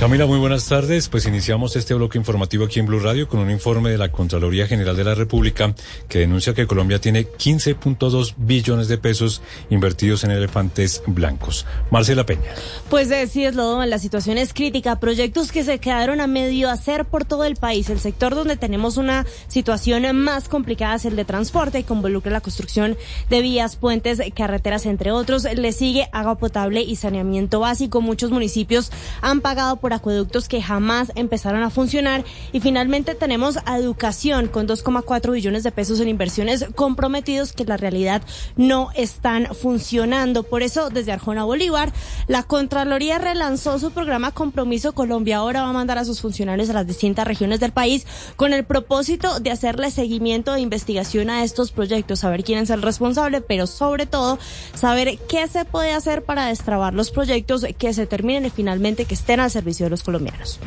Camila, muy buenas tardes. Pues iniciamos este bloque informativo aquí en Blue Radio con un informe de la Contraloría General de la República que denuncia que Colombia tiene 15.2 billones de pesos invertidos en elefantes blancos. Marcela Peña. Pues decirlo, la situación es crítica. Proyectos que se quedaron a medio hacer por todo el país. El sector donde tenemos una situación más complicada es el de transporte, que involucra la construcción de vías, puentes, carreteras, entre otros. Le sigue agua potable y saneamiento básico. Muchos municipios han pagado por acueductos que jamás empezaron a funcionar. Y finalmente tenemos a educación con 2,4 billones de pesos en inversiones comprometidos que la realidad no están funcionando. Por eso, desde Arjona Bolívar, la Contraloría relanzó su programa Compromiso Colombia. Ahora va a mandar a sus funcionarios a las distintas regiones del país con el propósito de hacerle seguimiento e investigación a estos proyectos, saber quién es el responsable, pero sobre todo saber qué se puede hacer para destrabar los proyectos que se terminen y finalmente que estén al servicio de los colombianos.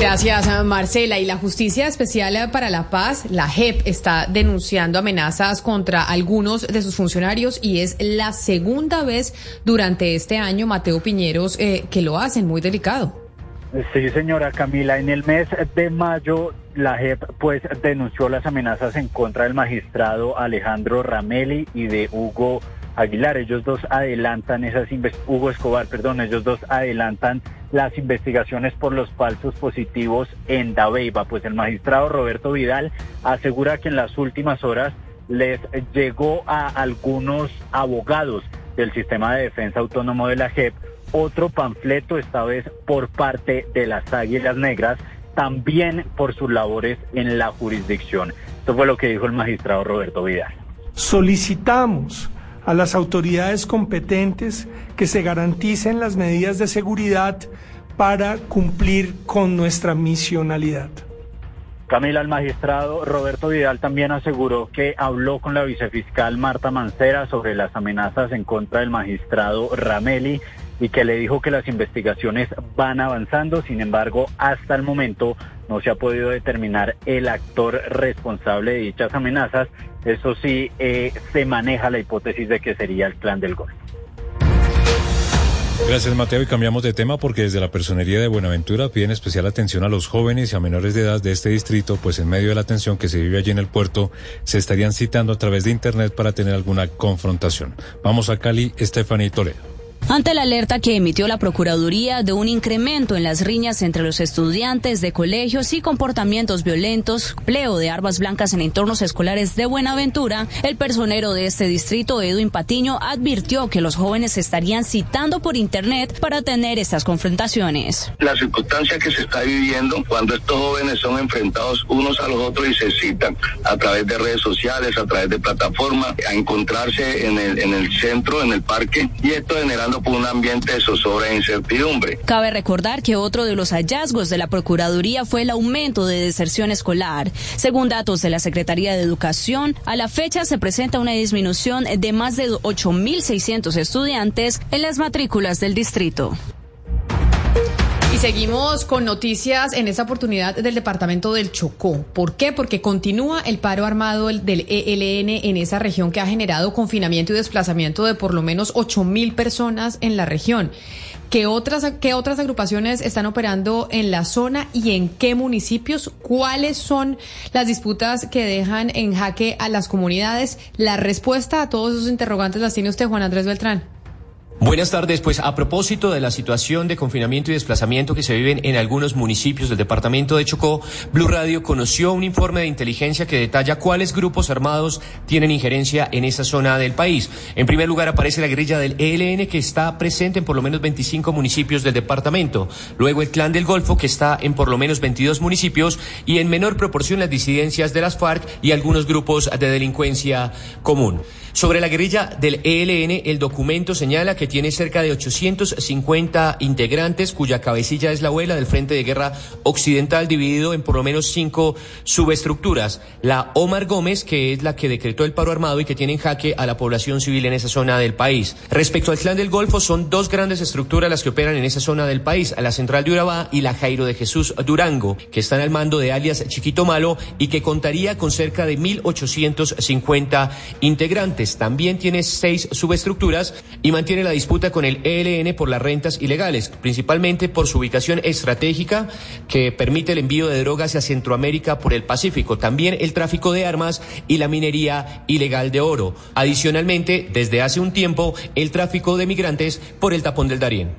Gracias, Marcela. Y la Justicia Especial para la Paz, la JEP, está denunciando amenazas contra algunos de sus funcionarios y es la segunda vez durante este año, Mateo Piñeros, eh, que lo hacen. Muy delicado. Sí, señora Camila. En el mes de mayo, la JEP pues denunció las amenazas en contra del magistrado Alejandro Ramelli y de Hugo Aguilar. Ellos dos adelantan esas Hugo Escobar, perdón, ellos dos adelantan las investigaciones por los falsos positivos en Dabeiba. Pues el magistrado Roberto Vidal asegura que en las últimas horas les llegó a algunos abogados del sistema de defensa autónomo de la JEP otro panfleto, esta vez por parte de las Águilas Negras, también por sus labores en la jurisdicción. Esto fue lo que dijo el magistrado Roberto Vidal. Solicitamos a las autoridades competentes que se garanticen las medidas de seguridad para cumplir con nuestra misionalidad. Camila, el magistrado Roberto Vidal también aseguró que habló con la vicefiscal Marta Mancera sobre las amenazas en contra del magistrado Rameli y que le dijo que las investigaciones van avanzando, sin embargo, hasta el momento no se ha podido determinar el actor responsable de dichas amenazas. Eso sí, eh, se maneja la hipótesis de que sería el clan del Golfo. Gracias Mateo y cambiamos de tema porque desde la Personería de Buenaventura piden especial atención a los jóvenes y a menores de edad de este distrito, pues en medio de la tensión que se vive allí en el puerto se estarían citando a través de Internet para tener alguna confrontación. Vamos a Cali, Stephanie Toledo. Ante la alerta que emitió la Procuraduría de un incremento en las riñas entre los estudiantes de colegios y comportamientos violentos, pleo de armas blancas en entornos escolares de Buenaventura, el personero de este distrito, Edwin Patiño, advirtió que los jóvenes estarían citando por Internet para tener estas confrontaciones. La circunstancia que se está viviendo cuando estos jóvenes son enfrentados unos a los otros y se citan a través de redes sociales, a través de plataformas, a encontrarse en el, en el centro, en el parque, y esto generando un ambiente de zozobra e incertidumbre. Cabe recordar que otro de los hallazgos de la Procuraduría fue el aumento de deserción escolar. Según datos de la Secretaría de Educación, a la fecha se presenta una disminución de más de 8.600 estudiantes en las matrículas del distrito. Seguimos con noticias en esta oportunidad del departamento del Chocó. ¿Por qué? Porque continúa el paro armado del ELN en esa región que ha generado confinamiento y desplazamiento de por lo menos 8 mil personas en la región. ¿Qué otras, ¿Qué otras agrupaciones están operando en la zona y en qué municipios? ¿Cuáles son las disputas que dejan en jaque a las comunidades? La respuesta a todos esos interrogantes las tiene usted, Juan Andrés Beltrán. Buenas tardes. Pues a propósito de la situación de confinamiento y desplazamiento que se viven en algunos municipios del departamento de Chocó, Blue Radio conoció un informe de inteligencia que detalla cuáles grupos armados tienen injerencia en esa zona del país. En primer lugar aparece la guerrilla del ELN que está presente en por lo menos 25 municipios del departamento. Luego el clan del Golfo que está en por lo menos 22 municipios y en menor proporción las disidencias de las FARC y algunos grupos de delincuencia común. Sobre la guerrilla del ELN, el documento señala que tiene cerca de 850 integrantes, cuya cabecilla es la abuela del Frente de Guerra Occidental, dividido en por lo menos cinco subestructuras. La Omar Gómez, que es la que decretó el paro armado y que tiene en jaque a la población civil en esa zona del país. Respecto al Clan del Golfo, son dos grandes estructuras las que operan en esa zona del país, la Central de Urabá y la Jairo de Jesús Durango, que están al mando de alias Chiquito Malo y que contaría con cerca de 1.850 integrantes. También tiene seis subestructuras y mantiene la disputa con el ELN por las rentas ilegales, principalmente por su ubicación estratégica que permite el envío de drogas hacia Centroamérica por el Pacífico. También el tráfico de armas y la minería ilegal de oro. Adicionalmente, desde hace un tiempo, el tráfico de migrantes por el tapón del Darién.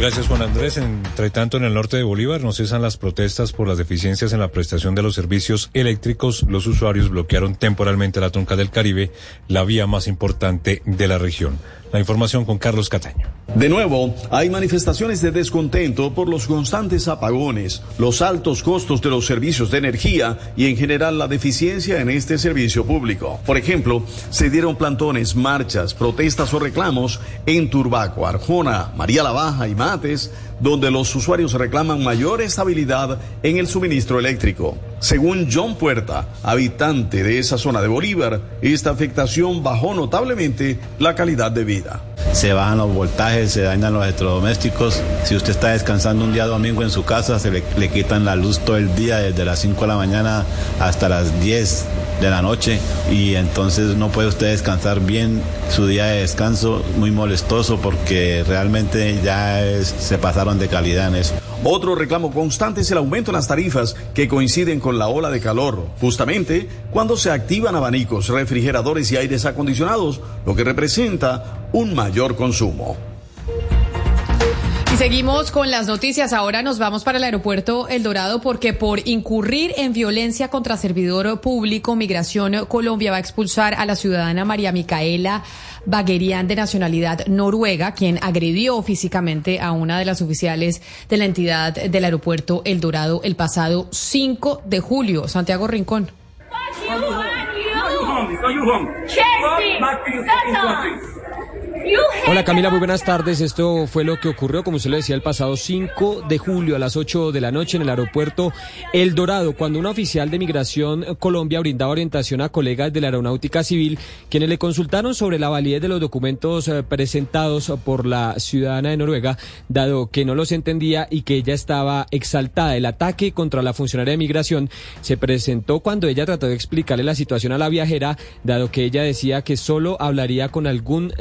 Gracias, Juan Andrés. Entre tanto, en el norte de Bolívar no cesan las protestas por las deficiencias en la prestación de los servicios eléctricos. Los usuarios bloquearon temporalmente la Tronca del Caribe, la vía más importante de la región. La información con Carlos Cataño. De nuevo, hay manifestaciones de descontento por los constantes apagones, los altos costos de los servicios de energía y en general la deficiencia en este servicio público. Por ejemplo, se dieron plantones, marchas, protestas o reclamos en Turbaco, Arjona, María la Baja y Mates, donde los usuarios reclaman mayor estabilidad en el suministro eléctrico. Según John Puerta, habitante de esa zona de Bolívar, esta afectación bajó notablemente la calidad de vida. Se bajan los voltajes, se dañan los electrodomésticos. Si usted está descansando un día domingo en su casa, se le, le quitan la luz todo el día, desde las 5 de la mañana hasta las 10 de la noche y entonces no puede usted descansar bien su día de descanso, muy molestoso porque realmente ya se pasaron de calidad en eso. Otro reclamo constante es el aumento en las tarifas que coinciden con la ola de calor, justamente cuando se activan abanicos, refrigeradores y aires acondicionados, lo que representa un mayor consumo. Seguimos con las noticias. Ahora nos vamos para el aeropuerto El Dorado porque por incurrir en violencia contra servidor público, Migración Colombia va a expulsar a la ciudadana María Micaela Baguerian de nacionalidad noruega, quien agredió físicamente a una de las oficiales de la entidad del aeropuerto El Dorado el pasado 5 de julio. Santiago Rincón. Hola Camila, muy buenas tardes. Esto fue lo que ocurrió, como se lo decía, el pasado 5 de julio a las 8 de la noche en el aeropuerto El Dorado, cuando una oficial de Migración Colombia brindaba orientación a colegas de la Aeronáutica Civil, quienes le consultaron sobre la validez de los documentos eh, presentados por la ciudadana de Noruega, dado que no los entendía y que ella estaba exaltada. El ataque contra la funcionaria de Migración se presentó cuando ella trató de explicarle la situación a la viajera, dado que ella decía que solo hablaría con algún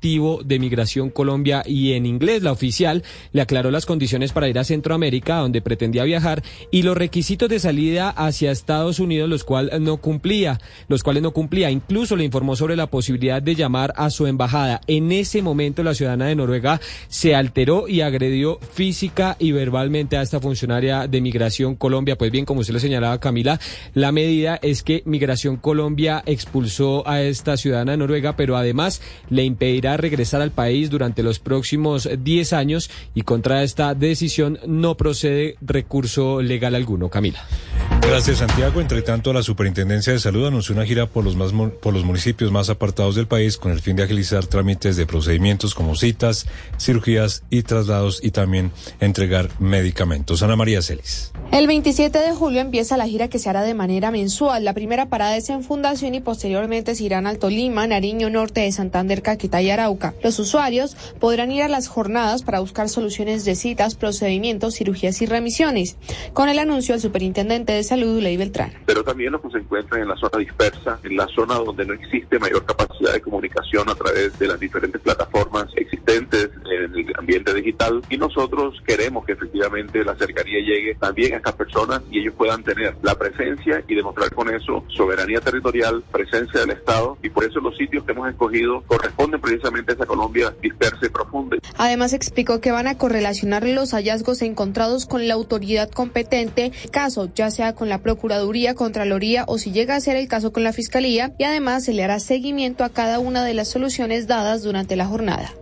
de Migración Colombia y en inglés la oficial le aclaró las condiciones para ir a Centroamérica donde pretendía viajar y los requisitos de salida hacia Estados Unidos los cuales no cumplía, los cuales no cumplía. Incluso le informó sobre la posibilidad de llamar a su embajada. En ese momento la ciudadana de Noruega se alteró y agredió física y verbalmente a esta funcionaria de Migración Colombia. Pues bien, como usted lo señalaba Camila, la medida es que Migración Colombia expulsó a esta ciudadana de Noruega, pero además le impedirá regresar al país durante los próximos 10 años y contra esta decisión no procede recurso legal alguno. Camila. Gracias, Santiago. Entre tanto, la Superintendencia de Salud anunció una gira por los, más, por los municipios más apartados del país con el fin de agilizar trámites de procedimientos como citas, cirugías y traslados y también entregar medicamentos. Ana María Celis. El 27 de julio empieza la gira que se hará de manera mensual. La primera parada es en Fundación y posteriormente se irán al Tolima, Nariño Norte de Santander, Caquetá y Arauca. Los usuarios podrán ir a las jornadas para buscar soluciones de citas, procedimientos, cirugías y remisiones. Con el anuncio, el superintendente de salud, Ley Beltrán. Pero también los que se encuentran en la zona dispersa, en la zona donde no existe mayor capacidad de comunicación a través de las diferentes plataformas existentes ambiente digital y nosotros queremos que efectivamente la cercanía llegue también a estas personas y ellos puedan tener la presencia y demostrar con eso soberanía territorial, presencia del Estado y por eso los sitios que hemos escogido corresponden precisamente a esa Colombia dispersa y profunda. Además explicó que van a correlacionar los hallazgos encontrados con la autoridad competente, caso ya sea con la Procuraduría, Contraloría o si llega a ser el caso con la Fiscalía y además se le hará seguimiento a cada una de las soluciones dadas durante la jornada.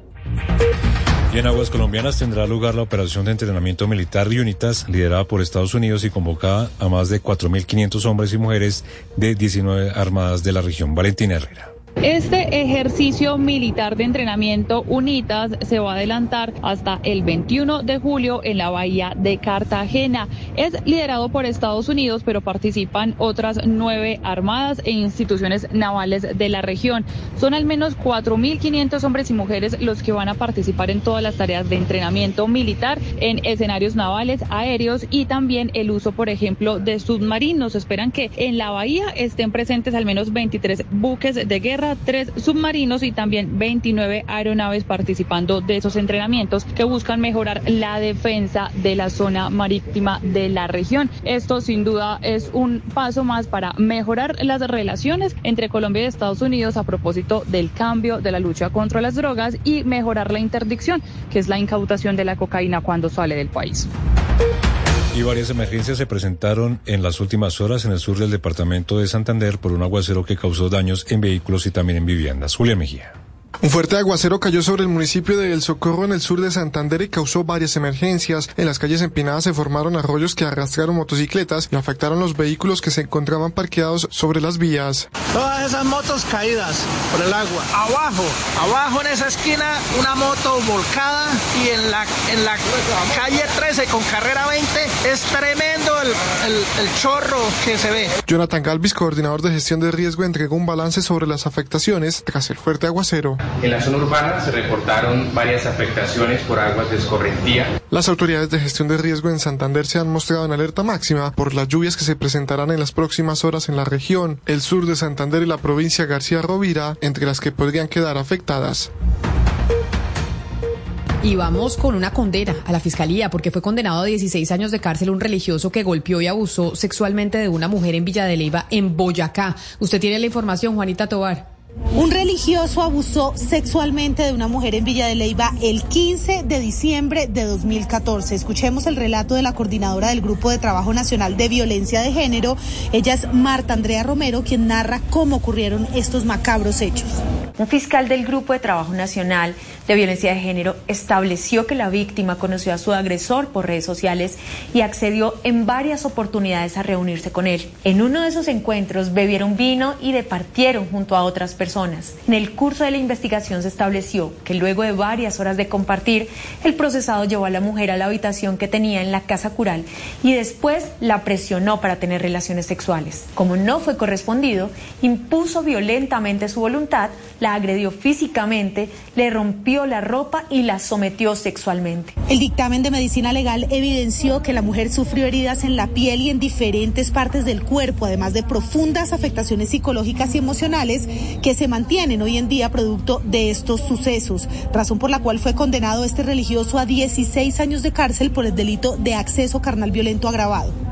Y en aguas colombianas tendrá lugar la operación de entrenamiento militar UNITAS, liderada por Estados Unidos y convocada a más de 4.500 hombres y mujeres de 19 armadas de la región. Valentina Herrera. Este ejercicio militar de entrenamiento UNITAS se va a adelantar hasta el 21 de julio en la bahía de Cartagena. Es liderado por Estados Unidos, pero participan otras nueve armadas e instituciones navales de la región. Son al menos 4.500 hombres y mujeres los que van a participar en todas las tareas de entrenamiento militar en escenarios navales, aéreos y también el uso, por ejemplo, de submarinos. Esperan que en la bahía estén presentes al menos 23 buques de guerra tres submarinos y también 29 aeronaves participando de esos entrenamientos que buscan mejorar la defensa de la zona marítima de la región. Esto sin duda es un paso más para mejorar las relaciones entre Colombia y Estados Unidos a propósito del cambio de la lucha contra las drogas y mejorar la interdicción, que es la incautación de la cocaína cuando sale del país. Y varias emergencias se presentaron en las últimas horas en el sur del departamento de Santander por un aguacero que causó daños en vehículos y también en viviendas. Julia Mejía. Un fuerte aguacero cayó sobre el municipio de El Socorro en el sur de Santander y causó varias emergencias. En las calles empinadas se formaron arroyos que arrastraron motocicletas y afectaron los vehículos que se encontraban parqueados sobre las vías. Todas esas motos caídas por el agua. Abajo, abajo en esa esquina una moto volcada y en la, en la calle 13 con carrera 20 es tremendo el, el, el chorro que se ve. Jonathan Galvis, coordinador de gestión de riesgo, entregó un balance sobre las afectaciones tras el fuerte aguacero. En la zona urbana se reportaron varias afectaciones por aguas de escorrentía. Las autoridades de gestión de riesgo en Santander se han mostrado en alerta máxima por las lluvias que se presentarán en las próximas horas en la región, el sur de Santander y la provincia García Rovira, entre las que podrían quedar afectadas. Y vamos con una condena a la fiscalía porque fue condenado a 16 años de cárcel un religioso que golpeó y abusó sexualmente de una mujer en Villa de Leyva, en Boyacá. Usted tiene la información, Juanita Tobar. Un religioso abusó sexualmente de una mujer en Villa de Leyva el 15 de diciembre de 2014. Escuchemos el relato de la coordinadora del Grupo de Trabajo Nacional de Violencia de Género. Ella es Marta Andrea Romero, quien narra cómo ocurrieron estos macabros hechos. Un fiscal del Grupo de Trabajo Nacional de Violencia de Género estableció que la víctima conoció a su agresor por redes sociales y accedió en varias oportunidades a reunirse con él. En uno de esos encuentros bebieron vino y departieron junto a otras personas. En el curso de la investigación se estableció que luego de varias horas de compartir, el procesado llevó a la mujer a la habitación que tenía en la casa cural y después la presionó para tener relaciones sexuales. Como no fue correspondido, impuso violentamente su voluntad, agredió físicamente, le rompió la ropa y la sometió sexualmente. El dictamen de medicina legal evidenció que la mujer sufrió heridas en la piel y en diferentes partes del cuerpo, además de profundas afectaciones psicológicas y emocionales que se mantienen hoy en día producto de estos sucesos, razón por la cual fue condenado este religioso a 16 años de cárcel por el delito de acceso carnal violento agravado.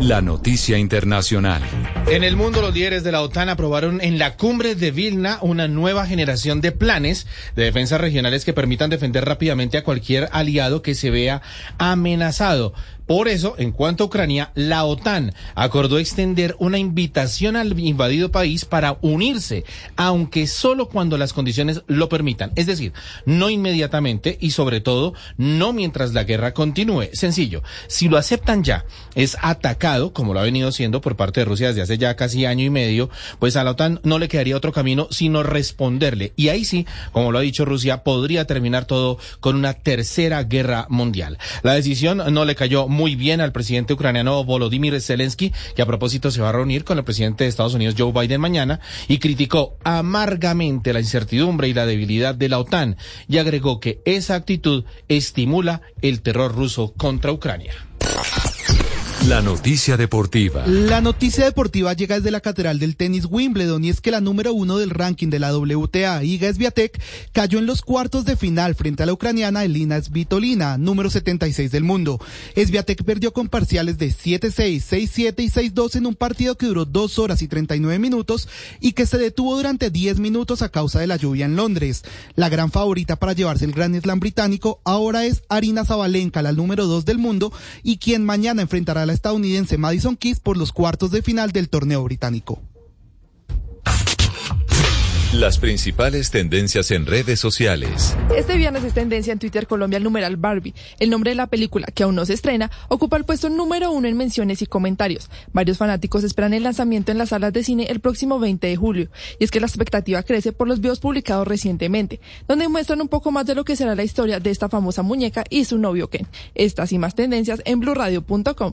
La noticia internacional. En el mundo, los líderes de la OTAN aprobaron en la cumbre de Vilna una nueva generación de planes de defensa regionales que permitan defender rápidamente a cualquier aliado que se vea amenazado. Por eso, en cuanto a Ucrania, la OTAN acordó extender una invitación al invadido país para unirse, aunque solo cuando las condiciones lo permitan. Es decir, no inmediatamente y sobre todo no mientras la guerra continúe. Sencillo, si lo aceptan ya, es atacado, como lo ha venido siendo por parte de Rusia desde hace ya casi año y medio, pues a la OTAN no le quedaría otro camino sino responderle. Y ahí sí, como lo ha dicho Rusia, podría terminar todo con una tercera guerra mundial. La decisión no le cayó muy bien al presidente ucraniano Volodymyr Zelensky, que a propósito se va a reunir con el presidente de Estados Unidos Joe Biden mañana, y criticó amargamente la incertidumbre y la debilidad de la OTAN, y agregó que esa actitud estimula el terror ruso contra Ucrania. La noticia deportiva. La noticia deportiva llega desde la Catedral del Tenis Wimbledon y es que la número uno del ranking de la WTA, Iga Swiatek, cayó en los cuartos de final frente a la ucraniana Elina Svitolina, número 76 del mundo. Swiatek perdió con parciales de 7-6, 6-7 y 6-2 en un partido que duró dos horas y 39 minutos y que se detuvo durante 10 minutos a causa de la lluvia en Londres. La gran favorita para llevarse el Grand Slam británico ahora es Arina Zabalenka, la número dos del mundo y quien mañana enfrentará a la estadounidense Madison Keys por los cuartos de final del torneo británico. Las principales tendencias en redes sociales. Este viernes es tendencia en Twitter Colombia el numeral Barbie. El nombre de la película, que aún no se estrena, ocupa el puesto número uno en menciones y comentarios. Varios fanáticos esperan el lanzamiento en las salas de cine el próximo 20 de julio. Y es que la expectativa crece por los videos publicados recientemente, donde muestran un poco más de lo que será la historia de esta famosa muñeca y su novio Ken. Estas y más tendencias en blurradio.com.